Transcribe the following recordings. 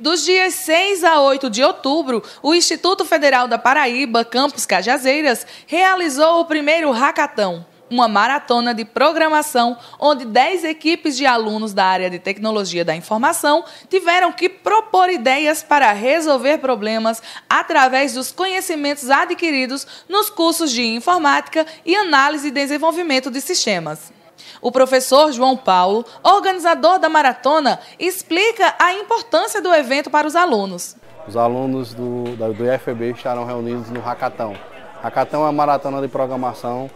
Dos dias 6 a 8 de outubro, o Instituto Federal da Paraíba, Campus Cajazeiras, realizou o primeiro hackathon, uma maratona de programação onde 10 equipes de alunos da área de tecnologia da informação tiveram que propor ideias para resolver problemas através dos conhecimentos adquiridos nos cursos de informática e análise e desenvolvimento de sistemas. O professor João Paulo, organizador da maratona, explica a importância do evento para os alunos. Os alunos do, do IFB estarão reunidos no Hackathon. Hackathon é uma maratona de programação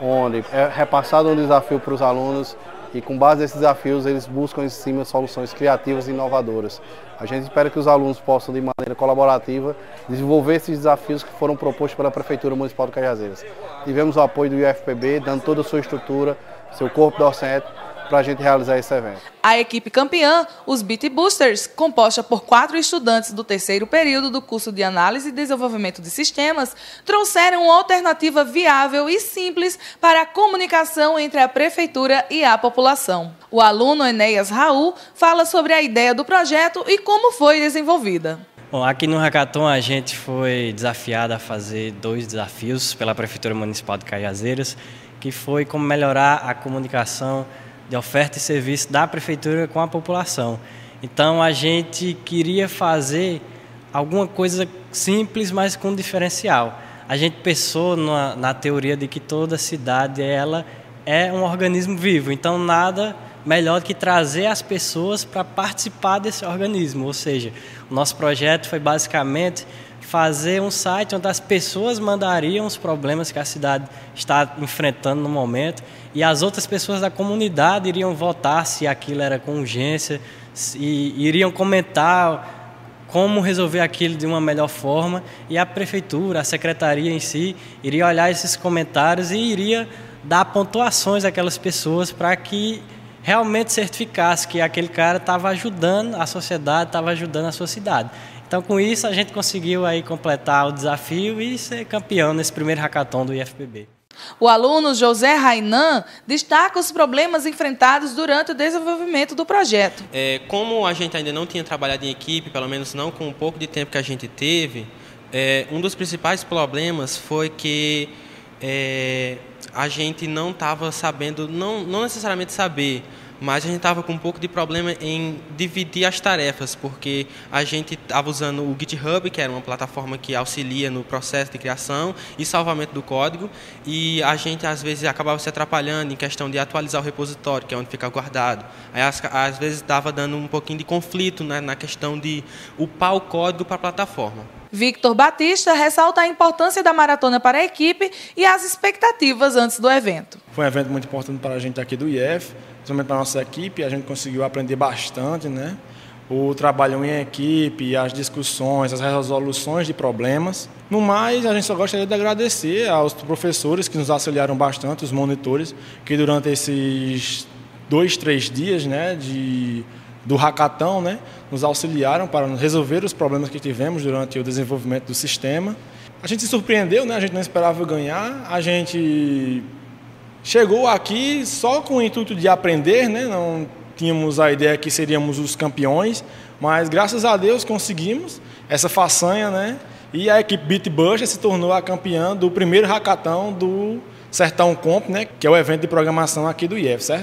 onde é repassado um desafio para os alunos e com base nesses desafios eles buscam em cima soluções criativas e inovadoras. A gente espera que os alunos possam, de maneira colaborativa, desenvolver esses desafios que foram propostos pela Prefeitura Municipal de Cajazeiras. Tivemos o apoio do IFPB, dando toda a sua estrutura, seu corpo docente, para a gente realizar esse evento. A equipe campeã, os Beat Boosters, composta por quatro estudantes do terceiro período do curso de Análise e Desenvolvimento de Sistemas, trouxeram uma alternativa viável e simples para a comunicação entre a prefeitura e a população. O aluno Enéas Raul fala sobre a ideia do projeto e como foi desenvolvida. Bom, aqui no Hackathon a gente foi desafiado a fazer dois desafios pela Prefeitura Municipal de Cajazeiras, que foi como melhorar a comunicação de oferta e serviço da prefeitura com a população. Então a gente queria fazer alguma coisa simples, mas com diferencial. A gente pensou na, na teoria de que toda cidade ela é um organismo vivo, então nada melhor do que trazer as pessoas para participar desse organismo. Ou seja, o nosso projeto foi basicamente fazer um site onde as pessoas mandariam os problemas que a cidade está enfrentando no momento e as outras pessoas da comunidade iriam votar se aquilo era com urgência e iriam comentar como resolver aquilo de uma melhor forma e a prefeitura, a secretaria em si, iria olhar esses comentários e iria dar pontuações àquelas pessoas para que realmente certificasse que aquele cara estava ajudando a sociedade, estava ajudando a sua cidade. Então, com isso, a gente conseguiu aí completar o desafio e ser campeão nesse primeiro hackathon do IFPB. O aluno José Rainan destaca os problemas enfrentados durante o desenvolvimento do projeto. É, como a gente ainda não tinha trabalhado em equipe, pelo menos não com o pouco de tempo que a gente teve, é, um dos principais problemas foi que é, a gente não estava sabendo, não, não necessariamente saber, mas a gente estava com um pouco de problema em dividir as tarefas, porque a gente estava usando o GitHub, que era uma plataforma que auxilia no processo de criação e salvamento do código, e a gente às vezes acabava se atrapalhando em questão de atualizar o repositório, que é onde fica guardado. Aí às, às vezes estava dando um pouquinho de conflito né, na questão de upar o código para a plataforma. Victor Batista ressalta a importância da maratona para a equipe e as expectativas antes do evento. Foi um evento muito importante para a gente aqui do IF, principalmente para a nossa equipe, a gente conseguiu aprender bastante, né? O trabalho em equipe, as discussões, as resoluções de problemas. No mais, a gente só gostaria de agradecer aos professores que nos auxiliaram bastante, os monitores, que durante esses dois, três dias né, de do hackathon, né, nos auxiliaram para resolver os problemas que tivemos durante o desenvolvimento do sistema. A gente se surpreendeu, né, a gente não esperava ganhar, a gente chegou aqui só com o intuito de aprender, né, não tínhamos a ideia que seríamos os campeões, mas graças a Deus conseguimos essa façanha, né, e a equipe Bitbuster se tornou a campeã do primeiro hackathon do Sertão Comp, né, que é o evento de programação aqui do IEF, certo?